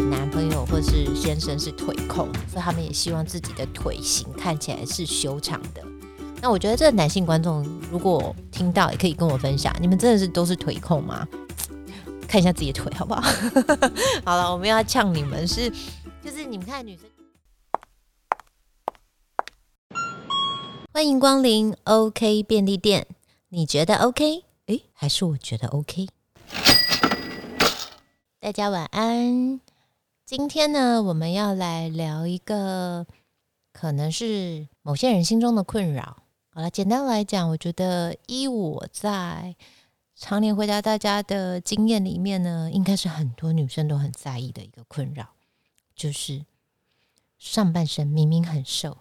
男朋友或是先生是腿控，所以他们也希望自己的腿型看起来是修长的。那我觉得这个男性观众如果听到，也可以跟我分享，你们真的是都是腿控吗？看一下自己的腿好不好？好了，我们要呛你们是，就是你们看女生。欢迎光临 OK 便利店，你觉得 OK？诶，还是我觉得 OK？大家晚安。今天呢，我们要来聊一个可能是某些人心中的困扰。好了，简单来讲，我觉得依我在常年回答大家的经验里面呢，应该是很多女生都很在意的一个困扰，就是上半身明明很瘦，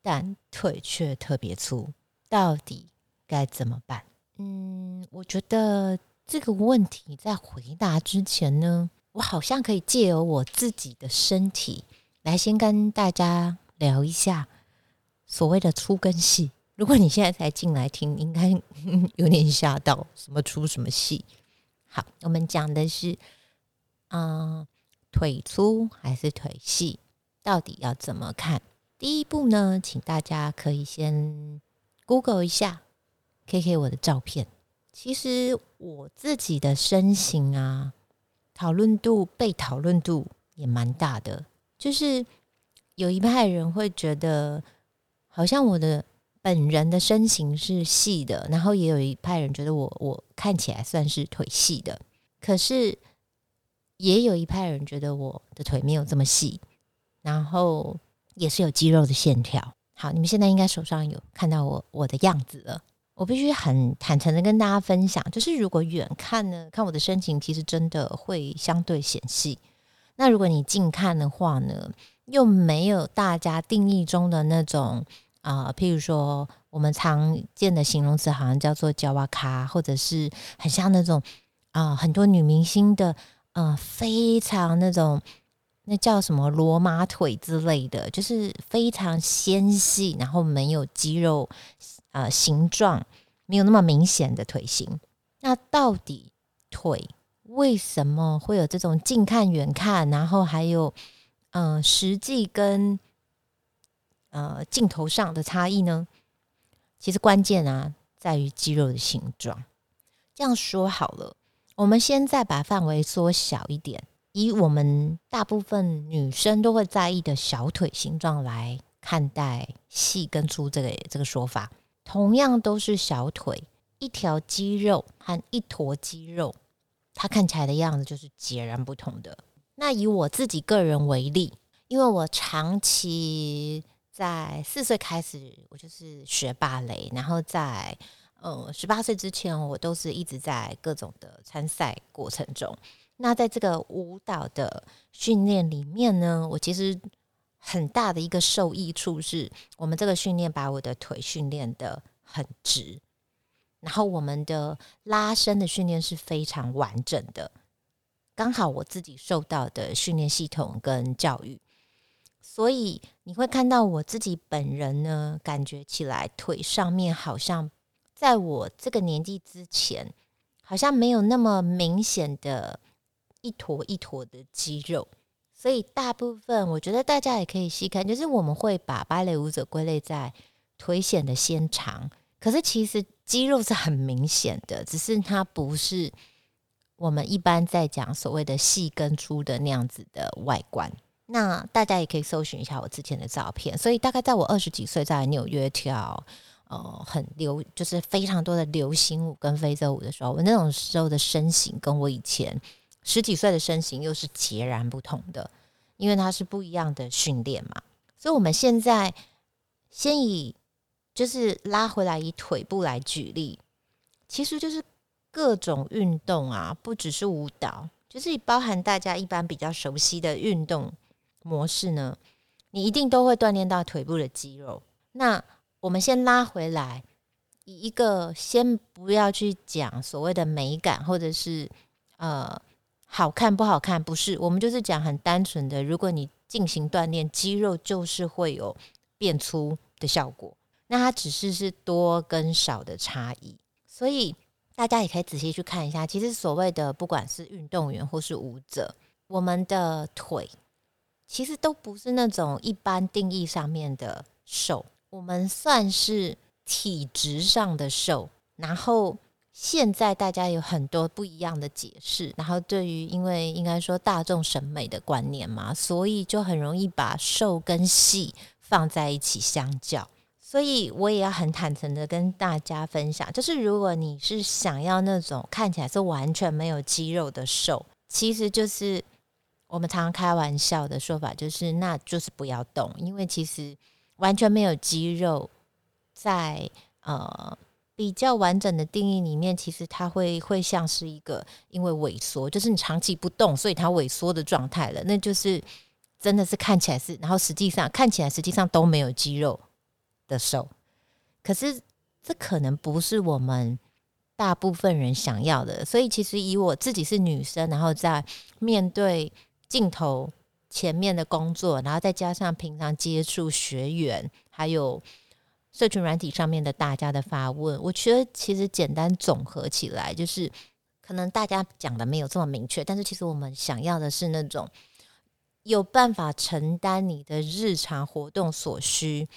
但腿却特别粗，到底该怎么办？嗯，我觉得这个问题在回答之前呢，我好像可以借由我自己的身体来先跟大家聊一下所谓的粗跟细。如果你现在才进来听，应该 有点吓到，什么粗什么细？好，我们讲的是，嗯，腿粗还是腿细，到底要怎么看？第一步呢，请大家可以先 Google 一下，K K 我的照片。其实我自己的身形啊，讨论度、被讨论度也蛮大的，就是有一派人会觉得，好像我的。本人的身形是细的，然后也有一派人觉得我我看起来算是腿细的，可是也有一派人觉得我的腿没有这么细，然后也是有肌肉的线条。好，你们现在应该手上有看到我我的样子了。我必须很坦诚的跟大家分享，就是如果远看呢，看我的身形其实真的会相对显细。那如果你近看的话呢，又没有大家定义中的那种。啊，譬如说，我们常见的形容词好像叫做“娇娃卡”，或者是很像那种啊，很多女明星的，呃，非常那种那叫什么罗马腿之类的，就是非常纤细，然后没有肌肉，呃，形状没有那么明显的腿型。那到底腿为什么会有这种近看、远看，然后还有呃，实际跟呃，镜头上的差异呢？其实关键啊，在于肌肉的形状。这样说好了，我们现在把范围缩小一点，以我们大部分女生都会在意的小腿形状来看待细跟粗这个这个说法。同样都是小腿，一条肌肉和一坨肌肉，它看起来的样子就是截然不同的。那以我自己个人为例，因为我长期在四岁开始，我就是学芭蕾，然后在呃十八岁之前，我都是一直在各种的参赛过程中。那在这个舞蹈的训练里面呢，我其实很大的一个受益处是，我们这个训练把我的腿训练的很直，然后我们的拉伸的训练是非常完整的。刚好我自己受到的训练系统跟教育。所以你会看到我自己本人呢，感觉起来腿上面好像在我这个年纪之前，好像没有那么明显的一坨一坨的肌肉。所以大部分我觉得大家也可以细看，就是我们会把芭蕾舞者归类在腿显得纤长，可是其实肌肉是很明显的，只是它不是我们一般在讲所谓的细跟粗的那样子的外观。那大家也可以搜寻一下我之前的照片，所以大概在我二十几岁在纽约跳呃很流就是非常多的流行舞跟非洲舞的时候，我那种时候的身形跟我以前十几岁的身形又是截然不同的，因为它是不一样的训练嘛。所以我们现在先以就是拉回来以腿部来举例，其实就是各种运动啊，不只是舞蹈，就是包含大家一般比较熟悉的运动。模式呢，你一定都会锻炼到腿部的肌肉。那我们先拉回来，以一个先不要去讲所谓的美感，或者是呃好看不好看，不是，我们就是讲很单纯的，如果你进行锻炼，肌肉就是会有变粗的效果。那它只是是多跟少的差异，所以大家也可以仔细去看一下。其实所谓的不管是运动员或是舞者。我们的腿其实都不是那种一般定义上面的瘦，我们算是体质上的瘦。然后现在大家有很多不一样的解释，然后对于因为应该说大众审美的观念嘛，所以就很容易把瘦跟细放在一起相较。所以我也要很坦诚的跟大家分享，就是如果你是想要那种看起来是完全没有肌肉的瘦，其实就是我们常常开玩笑的说法，就是那就是不要动，因为其实完全没有肌肉，在呃比较完整的定义里面，其实它会会像是一个因为萎缩，就是你长期不动，所以它萎缩的状态了，那就是真的是看起来是，然后实际上看起来实际上都没有肌肉。的瘦，可是这可能不是我们大部分人想要的。所以，其实以我自己是女生，然后在面对镜头前面的工作，然后再加上平常接触学员，还有社群软体上面的大家的发问，我觉得其实简单总合起来，就是可能大家讲的没有这么明确，但是其实我们想要的是那种有办法承担你的日常活动所需。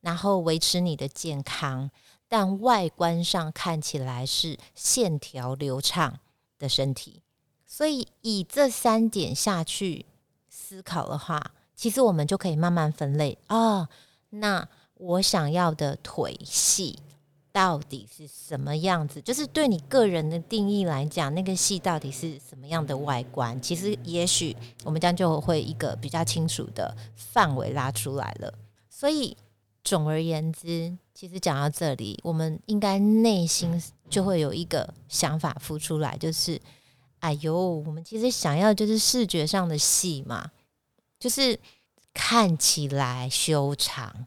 然后维持你的健康，但外观上看起来是线条流畅的身体。所以以这三点下去思考的话，其实我们就可以慢慢分类啊。那我想要的腿细到底是什么样子？就是对你个人的定义来讲，那个细到底是什么样的外观？其实也许我们这样就会一个比较清楚的范围拉出来了。所以。总而言之，其实讲到这里，我们应该内心就会有一个想法浮出来，就是，哎呦，我们其实想要就是视觉上的细嘛，就是看起来修长，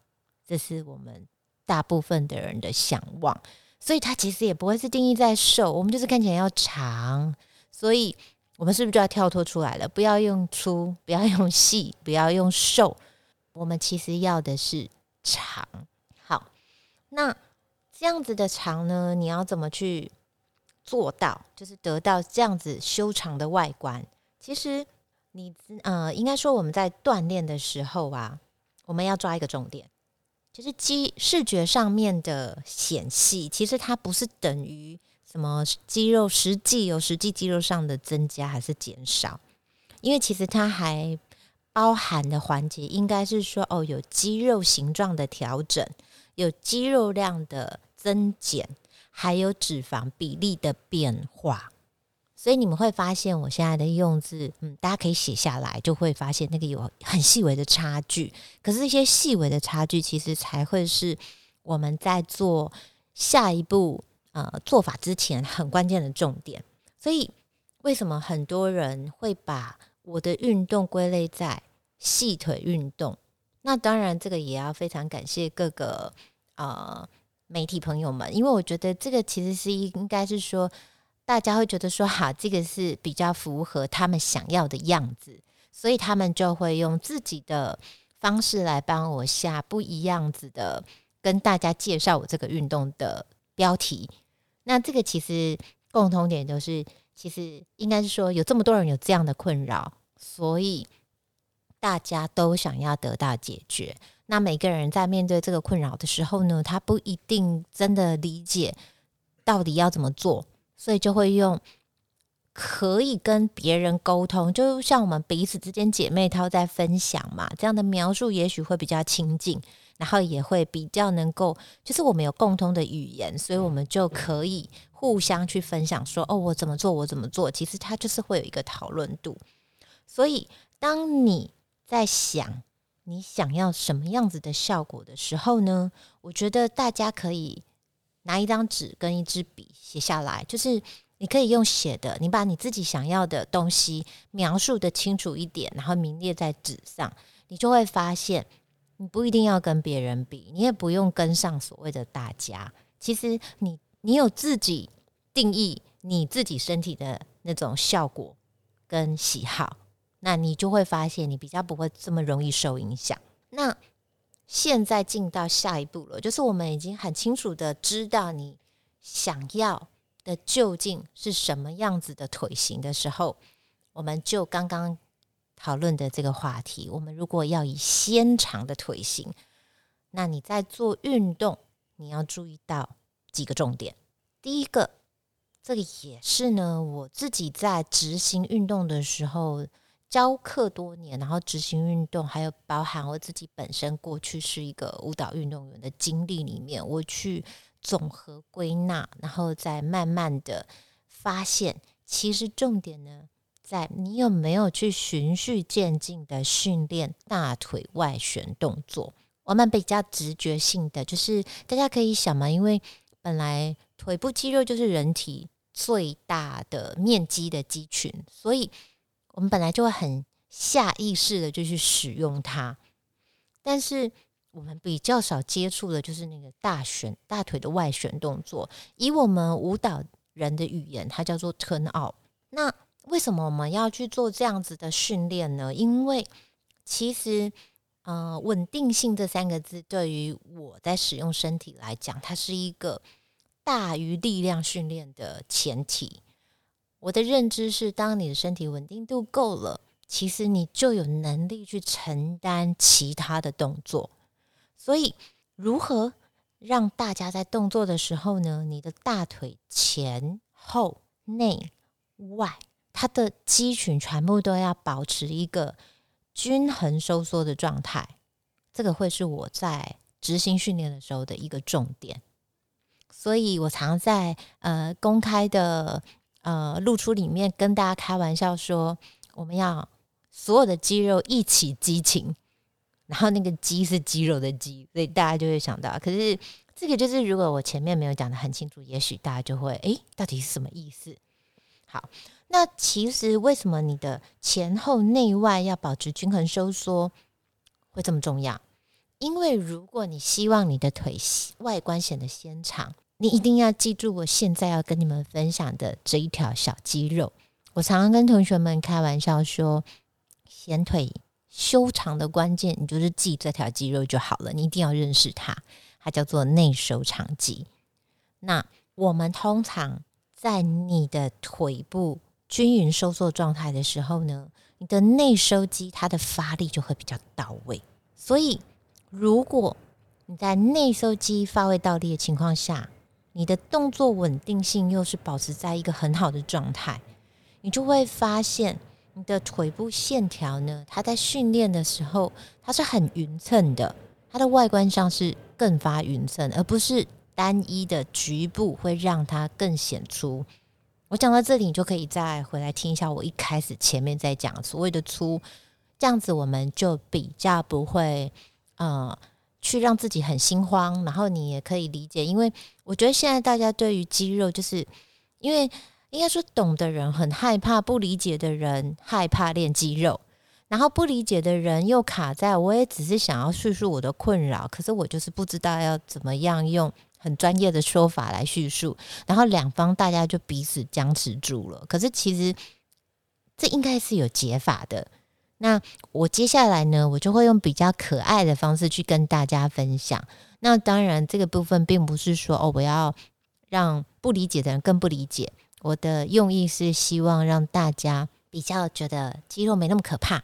这是我们大部分的人的想望，所以它其实也不会是定义在瘦，我们就是看起来要长，所以我们是不是就要跳脱出来了？不要用粗，不要用细，不要用瘦，我们其实要的是。长好，那这样子的长呢？你要怎么去做到？就是得到这样子修长的外观。其实你呃，应该说我们在锻炼的时候啊，我们要抓一个重点，就是肌视觉上面的显细，其实它不是等于什么肌肉实际有实际肌肉上的增加还是减少，因为其实它还。包含的环节应该是说，哦，有肌肉形状的调整，有肌肉量的增减，还有脂肪比例的变化。所以你们会发现，我现在的用字，嗯，大家可以写下来，就会发现那个有很细微的差距。可是这些细微的差距，其实才会是我们在做下一步呃做法之前很关键的重点。所以，为什么很多人会把我的运动归类在细腿运动，那当然这个也要非常感谢各个呃媒体朋友们，因为我觉得这个其实是应该是说，大家会觉得说，好，这个是比较符合他们想要的样子，所以他们就会用自己的方式来帮我下不一样子的，跟大家介绍我这个运动的标题。那这个其实共同点就是，其实应该是说，有这么多人有这样的困扰。所以大家都想要得到解决。那每个人在面对这个困扰的时候呢，他不一定真的理解到底要怎么做，所以就会用可以跟别人沟通，就像我们彼此之间姐妹她在分享嘛，这样的描述也许会比较亲近，然后也会比较能够，就是我们有共通的语言，所以我们就可以互相去分享说，哦，我怎么做，我怎么做，其实它就是会有一个讨论度。所以，当你在想你想要什么样子的效果的时候呢？我觉得大家可以拿一张纸跟一支笔写下来，就是你可以用写的，你把你自己想要的东西描述的清楚一点，然后名列在纸上，你就会发现，你不一定要跟别人比，你也不用跟上所谓的大家。其实，你你有自己定义你自己身体的那种效果跟喜好。那你就会发现，你比较不会这么容易受影响。那现在进到下一步了，就是我们已经很清楚的知道你想要的究竟是什么样子的腿型的时候，我们就刚刚讨论的这个话题。我们如果要以纤长的腿型，那你在做运动，你要注意到几个重点。第一个，这个也是呢，我自己在执行运动的时候。教课多年，然后执行运动，还有包含我自己本身过去是一个舞蹈运动员的经历里面，我去总和归纳，然后再慢慢的发现，其实重点呢，在你有没有去循序渐进的训练大腿外旋动作。我们比较直觉性的，就是大家可以想嘛，因为本来腿部肌肉就是人体最大的面积的肌群，所以。我们本来就会很下意识的就去使用它，但是我们比较少接触的就是那个大旋大腿的外旋动作。以我们舞蹈人的语言，它叫做 turn out。那为什么我们要去做这样子的训练呢？因为其实，呃，稳定性这三个字对于我在使用身体来讲，它是一个大于力量训练的前提。我的认知是，当你的身体稳定度够了，其实你就有能力去承担其他的动作。所以，如何让大家在动作的时候呢？你的大腿前后内外，它的肌群全部都要保持一个均衡收缩的状态。这个会是我在执行训练的时候的一个重点。所以我常在呃公开的。呃，露出里面跟大家开玩笑说，我们要所有的肌肉一起激情，然后那个“肌”是肌肉的“肌”，所以大家就会想到。可是这个就是，如果我前面没有讲的很清楚，也许大家就会诶，到底是什么意思？好，那其实为什么你的前后内外要保持均衡收缩会这么重要？因为如果你希望你的腿外观显得纤长。你一定要记住，我现在要跟你们分享的这一条小肌肉。我常常跟同学们开玩笑说，显腿修长的关键，你就是记这条肌肉就好了。你一定要认识它，它叫做内收长肌。那我们通常在你的腿部均匀收缩状态的时候呢，你的内收肌它的发力就会比较到位。所以，如果你在内收肌发位到力的情况下，你的动作稳定性又是保持在一个很好的状态，你就会发现你的腿部线条呢，它在训练的时候它是很匀称的，它的外观上是更发匀称，而不是单一的局部会让它更显出。我讲到这里，你就可以再回来听一下我一开始前面在讲所谓的粗，这样子我们就比较不会呃。去让自己很心慌，然后你也可以理解，因为我觉得现在大家对于肌肉，就是因为应该说懂的人很害怕，不理解的人害怕练肌肉，然后不理解的人又卡在我也只是想要叙述我的困扰，可是我就是不知道要怎么样用很专业的说法来叙述，然后两方大家就彼此僵持住了。可是其实这应该是有解法的。那我接下来呢，我就会用比较可爱的方式去跟大家分享。那当然，这个部分并不是说哦，我要让不理解的人更不理解。我的用意是希望让大家比较觉得肌肉没那么可怕，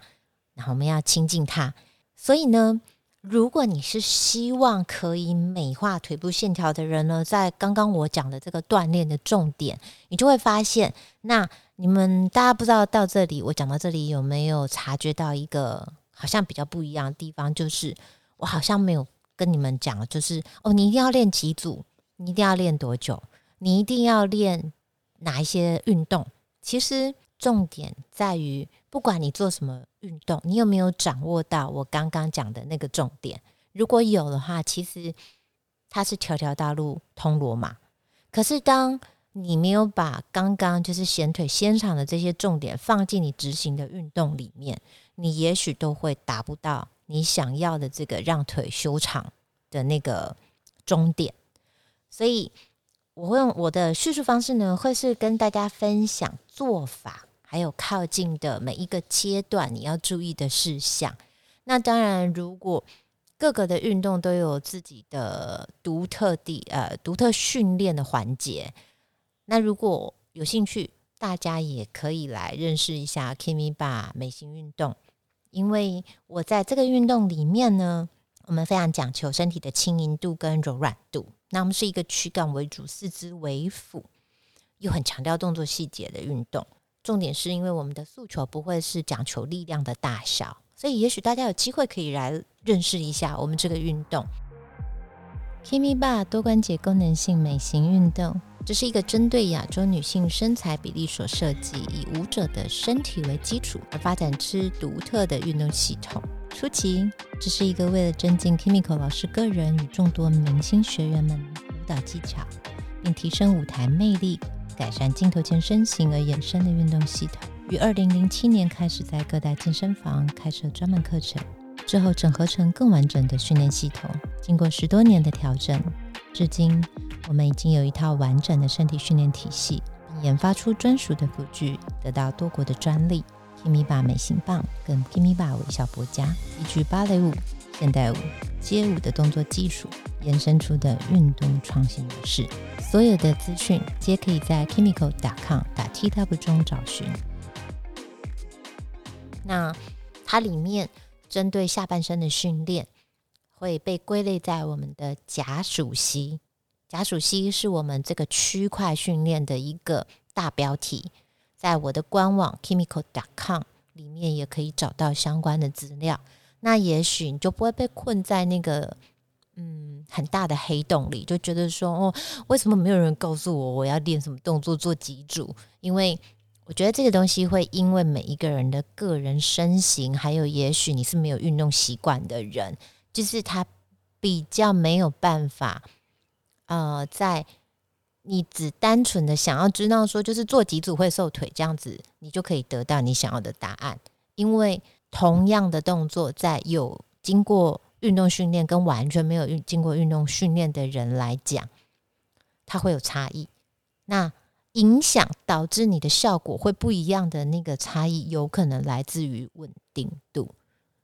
然后我们要亲近它。所以呢。如果你是希望可以美化腿部线条的人呢，在刚刚我讲的这个锻炼的重点，你就会发现，那你们大家不知道到这里，我讲到这里有没有察觉到一个好像比较不一样的地方？就是我好像没有跟你们讲，就是哦，你一定要练几组，你一定要练多久，你一定要练哪一些运动？其实重点在于。不管你做什么运动，你有没有掌握到我刚刚讲的那个重点？如果有的话，其实它是条条大路通罗马。可是当你没有把刚刚就是显腿纤长的这些重点放进你执行的运动里面，你也许都会达不到你想要的这个让腿修长的那个终点。所以，我会用我的叙述方式呢，会是跟大家分享做法。还有靠近的每一个阶段，你要注意的事项。那当然，如果各个的运动都有自己的独特地呃独特训练的环节，那如果有兴趣，大家也可以来认识一下 Kimi Bar 美型运动，因为我在这个运动里面呢，我们非常讲求身体的轻盈度跟柔软度。那我们是一个躯干为主、四肢为辅，又很强调动作细节的运动。重点是因为我们的诉求不会是讲求力量的大小，所以也许大家有机会可以来认识一下我们这个运动。Kimi Bar 多关节功能性美型运动。这是一个针对亚洲女性身材比例所设计，以舞者的身体为基础而发展之独特的运动系统。初期，这是一个为了增进 Kimiko 老师个人与众多明星学员们舞蹈技巧，并提升舞台魅力、改善镜头前身形而衍生的运动系统。于二零零七年开始在各大健身房开设专门课程，之后整合成更完整的训练系统。经过十多年的调整，至今。我们已经有一套完整的身体训练体系，并研发出专属的辅具，得到多国的专利。Kimiba 美型棒跟 Kimiba 微笑脖夹，依据芭蕾舞、现代舞、街舞的动作技术延伸出的运动创新模式。所有的资讯皆可以在 Kimiko.com 打 TW 中找寻。那它里面针对下半身的训练，会被归类在我们的假属膝。假属膝是我们这个区块训练的一个大标题，在我的官网 chemical.com 里面也可以找到相关的资料。那也许你就不会被困在那个嗯很大的黑洞里，就觉得说哦，为什么没有人告诉我我要练什么动作做脊柱？因为我觉得这个东西会因为每一个人的个人身形，还有也许你是没有运动习惯的人，就是他比较没有办法。呃，在你只单纯的想要知道说，就是做几组会瘦腿这样子，你就可以得到你想要的答案。因为同样的动作，在有经过运动训练跟完全没有运经过运动训练的人来讲，它会有差异。那影响导致你的效果会不一样的那个差异，有可能来自于稳定度。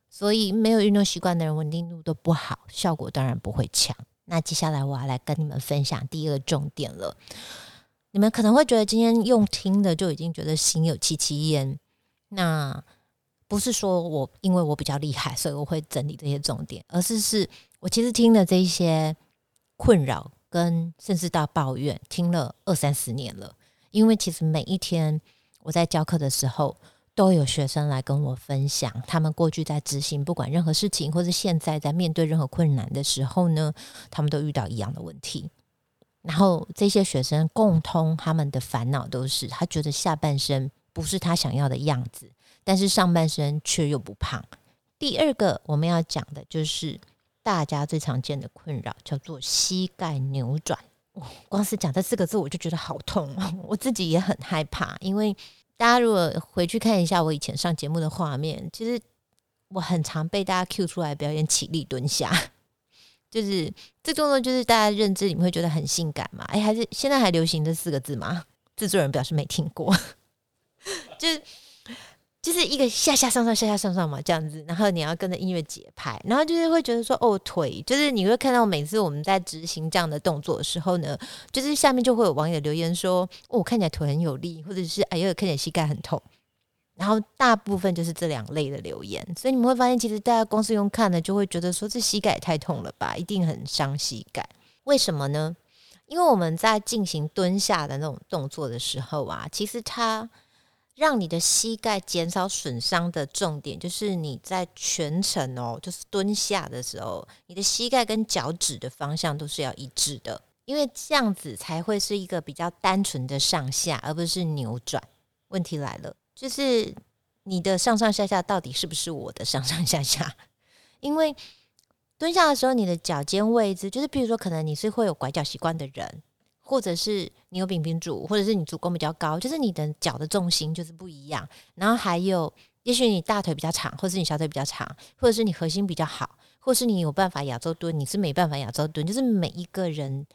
所以没有运动习惯的人，稳定度都不好，效果当然不会强。那接下来我要来跟你们分享第二个重点了。你们可能会觉得今天用听的就已经觉得心有戚戚焉。那不是说我因为我比较厉害，所以我会整理这些重点，而是是我其实听的这一些困扰跟甚至到抱怨，听了二三十年了。因为其实每一天我在教课的时候。都有学生来跟我分享，他们过去在执行不管任何事情，或者现在在面对任何困难的时候呢，他们都遇到一样的问题。然后这些学生共通他们的烦恼都是，他觉得下半身不是他想要的样子，但是上半身却又不胖。第二个我们要讲的就是大家最常见的困扰，叫做膝盖扭转。光是讲这四个字，我就觉得好痛，我自己也很害怕，因为。大家如果回去看一下我以前上节目的画面，其实我很常被大家 Q 出来表演起立蹲下，就是这动作就是大家认知你们会觉得很性感嘛？哎，还是现在还流行这四个字吗？制作人表示没听过，就是。就是一个下下上上下下上上嘛，这样子，然后你要跟着音乐节拍，然后就是会觉得说，哦，腿，就是你会看到每次我们在执行这样的动作的时候呢，就是下面就会有网友留言说，哦，看起来腿很有力，或者是哎呦，看起来膝盖很痛，然后大部分就是这两类的留言，所以你们会发现，其实大家光是用看的就会觉得说，这膝盖也太痛了吧，一定很伤膝盖，为什么呢？因为我们在进行蹲下的那种动作的时候啊，其实它。让你的膝盖减少损伤的重点，就是你在全程哦，就是蹲下的时候，你的膝盖跟脚趾的方向都是要一致的，因为这样子才会是一个比较单纯的上下，而不是扭转。问题来了，就是你的上上下下到底是不是我的上上下下？因为蹲下的时候，你的脚尖位置，就是比如说，可能你是会有拐角习惯的人。或者是你有扁平足，或者是你足弓比较高，就是你的脚的重心就是不一样。然后还有，也许你大腿比较长，或者是你小腿比较长，或者是你核心比较好，或是你有办法亚洲蹲，你是没办法亚洲蹲。就是每一个人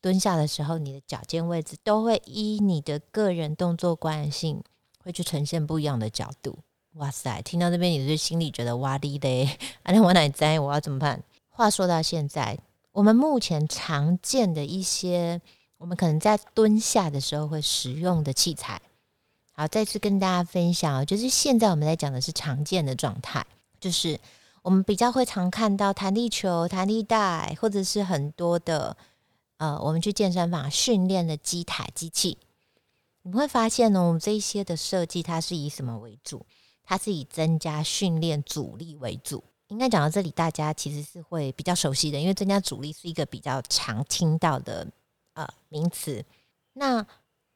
蹲下的时候，你的脚尖位置都会依你的个人动作惯性，会去呈现不一样的角度。哇塞，听到这边，你是心里觉得哇哩嘞？啊，那我哪在？我要怎么办？话说到现在，我们目前常见的一些。我们可能在蹲下的时候会使用的器材，好，再次跟大家分享，就是现在我们在讲的是常见的状态，就是我们比较会常看到弹力球、弹力带，或者是很多的呃，我们去健身房训练的机台机器。你会发现呢，我们这一些的设计，它是以什么为主？它是以增加训练阻力为主。应该讲到这里，大家其实是会比较熟悉的，因为增加阻力是一个比较常听到的呃名词。那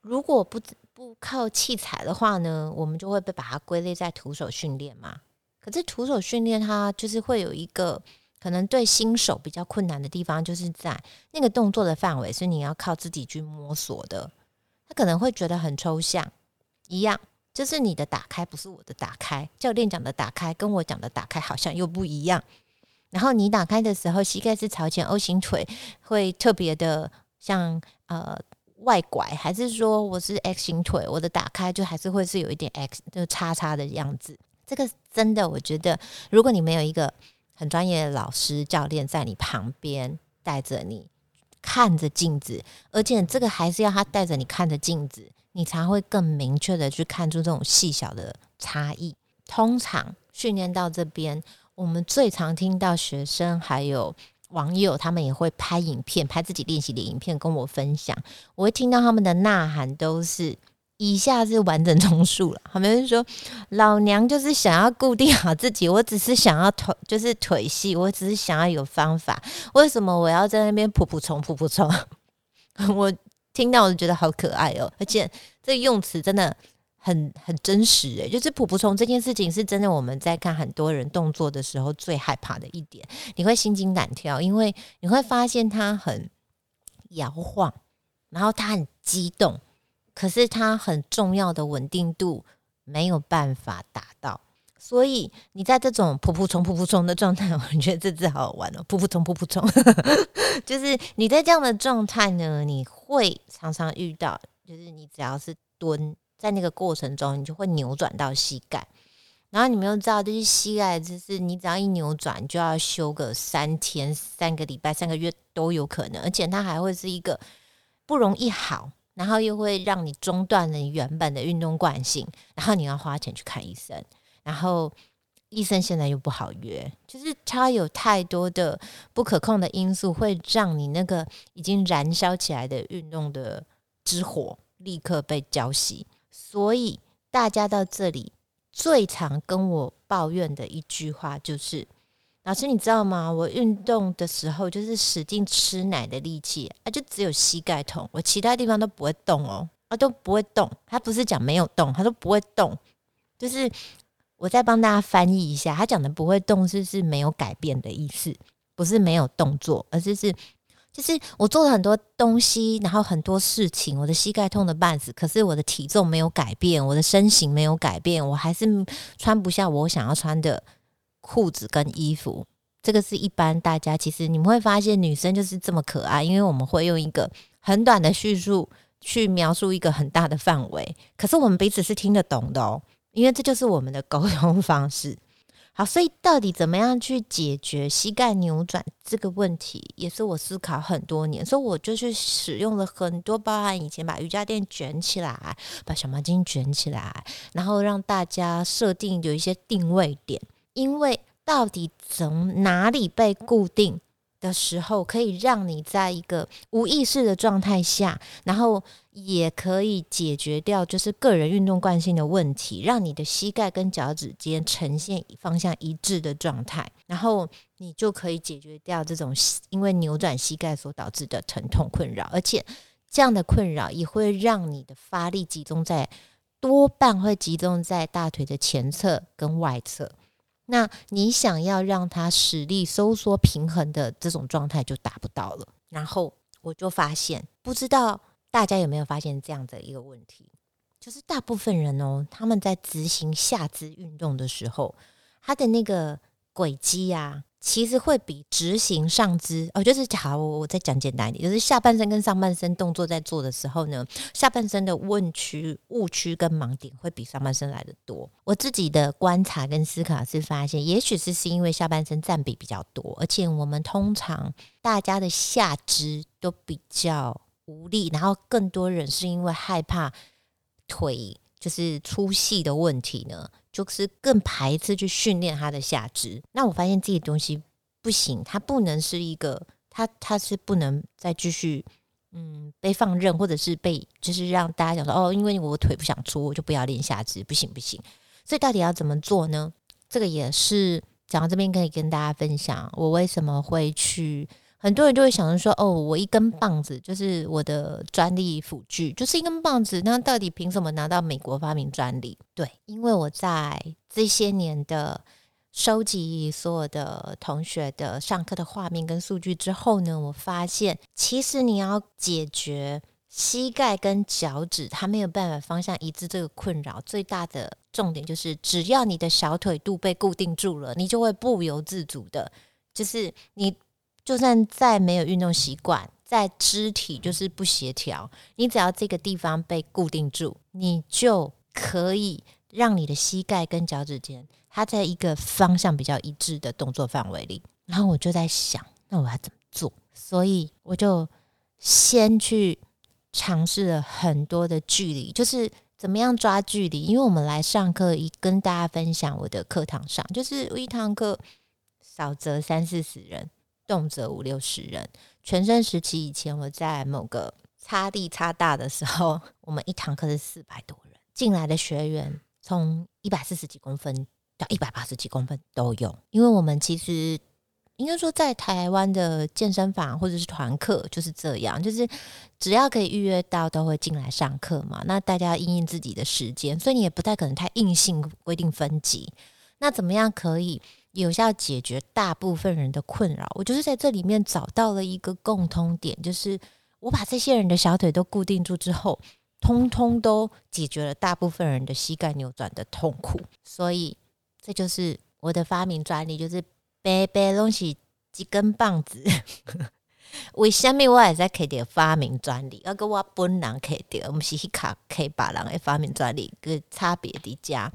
如果不不靠器材的话呢，我们就会被把它归类在徒手训练嘛。可是徒手训练它就是会有一个可能对新手比较困难的地方，就是在那个动作的范围是你要靠自己去摸索的。他可能会觉得很抽象，一样就是你的打开不是我的打开，教练讲的打开跟我讲的打开好像又不一样。然后你打开的时候，膝盖是朝前，O 型腿会特别的像呃外拐，还是说我是 X 型腿，我的打开就还是会是有一点 X 就叉叉的样子。这个真的，我觉得如果你没有一个很专业的老师教练在你旁边带着你。看着镜子，而且这个还是要他带着你看着镜子，你才会更明确的去看出这种细小的差异。通常训练到这边，我们最常听到学生还有网友，他们也会拍影片，拍自己练习的影片跟我分享。我会听到他们的呐喊都是。以下是完整重述了。他们说，老娘就是想要固定好自己，我只是想要腿，就是腿细，我只是想要有方法。为什么我要在那边噗噗冲噗噗冲？我听到我就觉得好可爱哦，而且这用词真的很很真实诶，就是噗噗冲这件事情是真的。我们在看很多人动作的时候最害怕的一点，你会心惊胆跳，因为你会发现他很摇晃，然后他很激动。可是它很重要的稳定度没有办法达到，所以你在这种噗噗冲噗噗冲的状态，我觉得这字好好玩哦，噗噗冲噗噗冲，就是你在这样的状态呢，你会常常遇到，就是你只要是蹲在那个过程中，你就会扭转到膝盖，然后你们又知道，就是膝盖，就是你只要一扭转，就要休个三天、三个礼拜、三个月都有可能，而且它还会是一个不容易好。然后又会让你中断了你原本的运动惯性，然后你要花钱去看医生，然后医生现在又不好约，就是他有太多的不可控的因素，会让你那个已经燃烧起来的运动的之火立刻被浇熄。所以大家到这里最常跟我抱怨的一句话就是。老师，你知道吗？我运动的时候就是使劲吃奶的力气啊，就只有膝盖痛，我其他地方都不会动哦，啊都不会动。他不是讲没有动，他都不会动，就是我再帮大家翻译一下，他讲的不会动是是没有改变的意思，不是没有动作，而是是就是我做了很多东西，然后很多事情，我的膝盖痛的半死，可是我的体重没有改变，我的身形没有改变，我还是穿不下我想要穿的。裤子跟衣服，这个是一般大家其实你们会发现女生就是这么可爱，因为我们会用一个很短的叙述去描述一个很大的范围，可是我们彼此是听得懂的哦，因为这就是我们的沟通方式。好，所以到底怎么样去解决膝盖扭转这个问题，也是我思考很多年，所以我就去使用了很多，包含以前把瑜伽垫卷起来，把小毛巾卷起来，然后让大家设定有一些定位点。因为到底从哪里被固定的时候，可以让你在一个无意识的状态下，然后也可以解决掉就是个人运动惯性的问题，让你的膝盖跟脚趾间呈现方向一致的状态，然后你就可以解决掉这种因为扭转膝盖所导致的疼痛困扰，而且这样的困扰也会让你的发力集中在多半会集中在大腿的前侧跟外侧。那你想要让它实力收缩平衡的这种状态就达不到了。然后我就发现，不知道大家有没有发现这样的一个问题，就是大部分人哦，他们在执行下肢运动的时候，他的那个轨迹呀。其实会比执行上肢哦，就是好，我我再讲简单一点，就是下半身跟上半身动作在做的时候呢，下半身的问区、误区跟盲点会比上半身来的多。我自己的观察跟思考是发现，也许是是因为下半身占比比较多，而且我们通常大家的下肢都比较无力，然后更多人是因为害怕腿。就是粗细的问题呢，就是更排斥去训练他的下肢。那我发现自己的东西不行，它不能是一个，它它是不能再继续嗯被放任，或者是被就是让大家讲说哦，因为我腿不想粗，我就不要练下肢，不行不行。所以到底要怎么做呢？这个也是讲到这边可以跟大家分享，我为什么会去。很多人就会想着说：“哦，我一根棒子就是我的专利辅具，就是一根棒子，那到底凭什么拿到美国发明专利？”对，因为我在这些年的收集所有的同学的上课的画面跟数据之后呢，我发现其实你要解决膝盖跟脚趾它没有办法方向一致这个困扰，最大的重点就是只要你的小腿肚被固定住了，你就会不由自主的，就是你。就算再没有运动习惯，在肢体就是不协调，你只要这个地方被固定住，你就可以让你的膝盖跟脚趾间，它在一个方向比较一致的动作范围里。然后我就在想，那我要怎么做？所以我就先去尝试了很多的距离，就是怎么样抓距离。因为我们来上课，一跟大家分享我的课堂上，就是一堂课少则三四十人。动辄五六十人，全盛时期以前，我在某个擦地擦大的时候，我们一堂课是四百多人进来的学员，从一百四十几公分到一百八十几公分都有。因为我们其实应该说，在台湾的健身房或者是团课就是这样，就是只要可以预约到，都会进来上课嘛。那大家应应自己的时间，所以你也不太可能太硬性规定分级。那怎么样可以？有效解决大部分人的困扰，我就是在这里面找到了一个共通点，就是我把这些人的小腿都固定住之后，通通都解决了大部分人的膝盖扭转的痛苦。所以这就是我的发明专利，就是背背东西几根棒子。为什么我也在可以发明专利？要跟我本人可以我们是卡可以把人的发明专利个差别的加。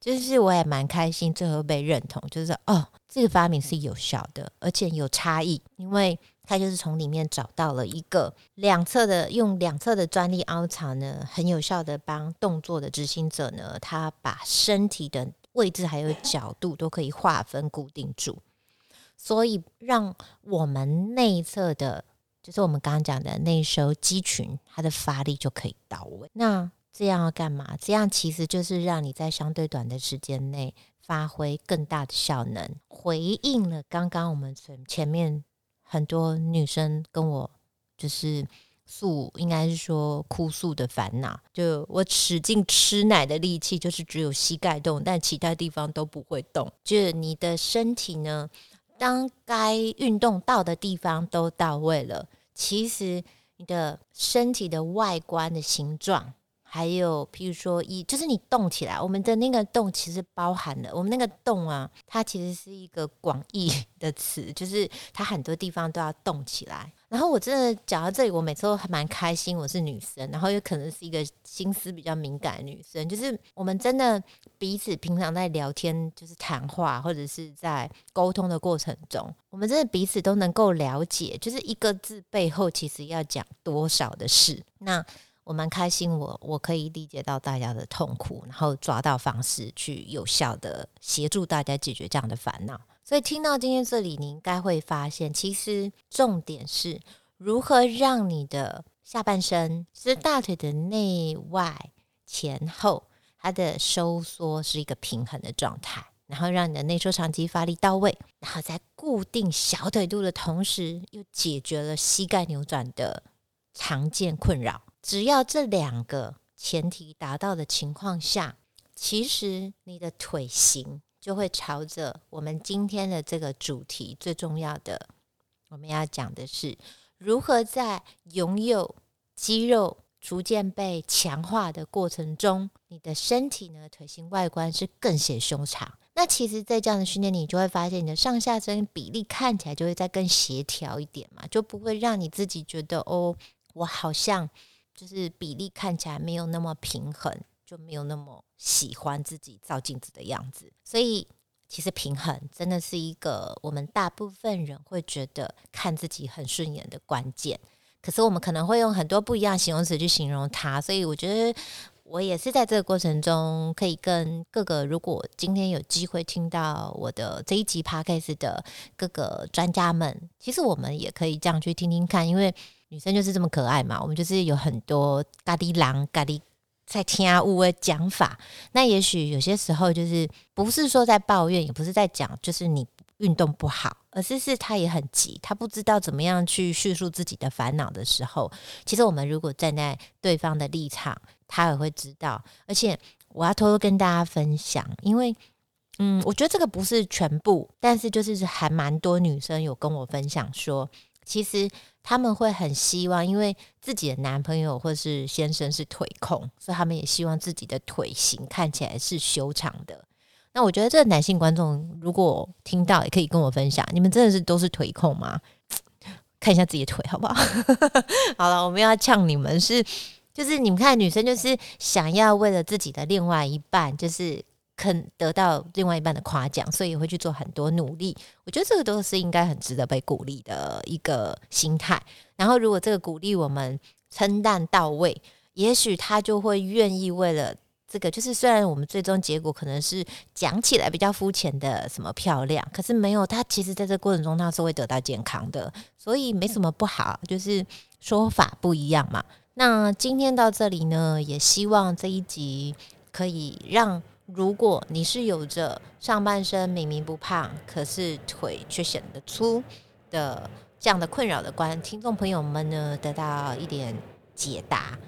就是我也蛮开心，最后被认同，就是哦，这个发明是有效的，而且有差异，因为它就是从里面找到了一个两侧的，用两侧的专利凹槽呢，很有效的帮动作的执行者呢，他把身体的位置还有角度都可以划分固定住，所以让我们内侧的，就是我们刚刚讲的内收肌群，它的发力就可以到位。那这样要干嘛？这样其实就是让你在相对短的时间内发挥更大的效能，回应了刚刚我们前前面很多女生跟我就是诉，应该是说哭诉的烦恼。就我使劲吃奶的力气，就是只有膝盖动，但其他地方都不会动。就你的身体呢，当该运动到的地方都到位了，其实你的身体的外观的形状。还有，譬如说，一就是你动起来，我们的那个动其实包含了我们那个动啊，它其实是一个广义的词，就是它很多地方都要动起来。然后我真的讲到这里，我每次都还蛮开心。我是女生，然后又可能是一个心思比较敏感的女生，就是我们真的彼此平常在聊天，就是谈话或者是在沟通的过程中，我们真的彼此都能够了解，就是一个字背后其实要讲多少的事。那我蛮开心，我我可以理解到大家的痛苦，然后抓到方式去有效的协助大家解决这样的烦恼。所以听到今天这里，你应该会发现，其实重点是如何让你的下半身，是大腿的内外前后，它的收缩是一个平衡的状态，然后让你的内收长肌发力到位，然后在固定小腿肚的同时，又解决了膝盖扭转的常见困扰。只要这两个前提达到的情况下，其实你的腿型就会朝着我们今天的这个主题最重要的，我们要讲的是如何在拥有肌肉逐渐被强化的过程中，你的身体呢腿型外观是更显修长。那其实，在这样的训练里，你就会发现你的上下身比例看起来就会再更协调一点嘛，就不会让你自己觉得哦，我好像。就是比例看起来没有那么平衡，就没有那么喜欢自己照镜子的样子。所以，其实平衡真的是一个我们大部分人会觉得看自己很顺眼的关键。可是，我们可能会用很多不一样形容词去形容它。所以，我觉得我也是在这个过程中，可以跟各个如果今天有机会听到我的这一集 podcast 的各个专家们，其实我们也可以这样去听听看，因为女生就是这么可爱嘛，我们就是有很多咖喱狼咖喱在听啊呜的讲法。那也许有些时候就是不是说在抱怨，也不是在讲，就是你运动不好，而是是他也很急，他不知道怎么样去叙述自己的烦恼的时候，其实我们如果站在对方的立场。他也会知道，而且我要偷偷跟大家分享，因为嗯，我觉得这个不是全部，但是就是还蛮多女生有跟我分享说，其实他们会很希望，因为自己的男朋友或是先生是腿控，所以他们也希望自己的腿型看起来是修长的。那我觉得这个男性观众如果听到，也可以跟我分享，你们真的是都是腿控吗？看一下自己的腿好不好？好了，我们要呛你们是。就是你们看，女生就是想要为了自己的另外一半，就是肯得到另外一半的夸奖，所以会去做很多努力。我觉得这个都是应该很值得被鼓励的一个心态。然后，如果这个鼓励我们称赞到位，也许他就会愿意为了这个。就是虽然我们最终结果可能是讲起来比较肤浅的什么漂亮，可是没有他，其实在这过程中他是会得到健康的，所以没什么不好。就是说法不一样嘛。那今天到这里呢，也希望这一集可以让如果你是有着上半身明明不胖，可是腿却显得粗的这样的困扰的观听众朋友们呢，得到一点解答。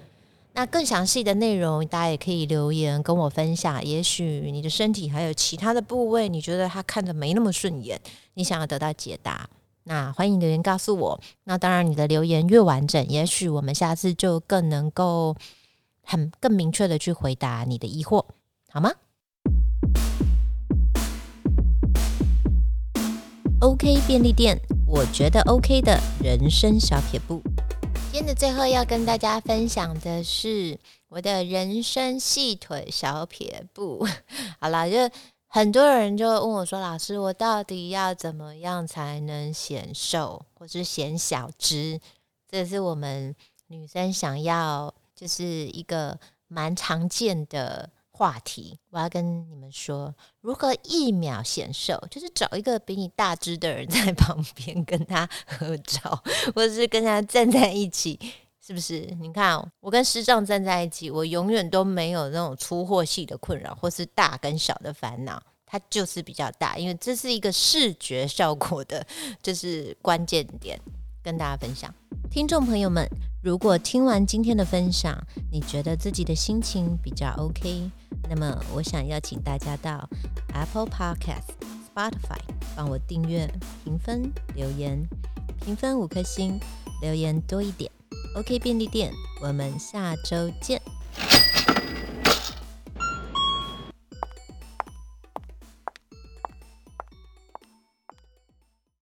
那更详细的内容，大家也可以留言跟我分享。也许你的身体还有其他的部位，你觉得它看着没那么顺眼，你想要得到解答。那欢迎留言告诉我。那当然，你的留言越完整，也许我们下次就更能够很更明确的去回答你的疑惑，好吗？OK 便利店，我觉得 OK 的人生小撇步。今天的最后要跟大家分享的是我的人生细腿小撇步。好了，就。很多人就问我说：“老师，我到底要怎么样才能显瘦，或是显小只？”这是我们女生想要，就是一个蛮常见的话题。我要跟你们说，如何一秒显瘦，就是找一个比你大只的人在旁边跟他合照，或者是跟他站在一起。是不是？你看，我跟师丈站在一起，我永远都没有那种出货系的困扰，或是大跟小的烦恼。它就是比较大，因为这是一个视觉效果的，就是关键点，跟大家分享。听众朋友们，如果听完今天的分享，你觉得自己的心情比较 OK，那么我想邀请大家到 Apple Podcast、Spotify 帮我订阅、评分、留言，评分五颗星，留言多一点。OK 便利店，我们下周见。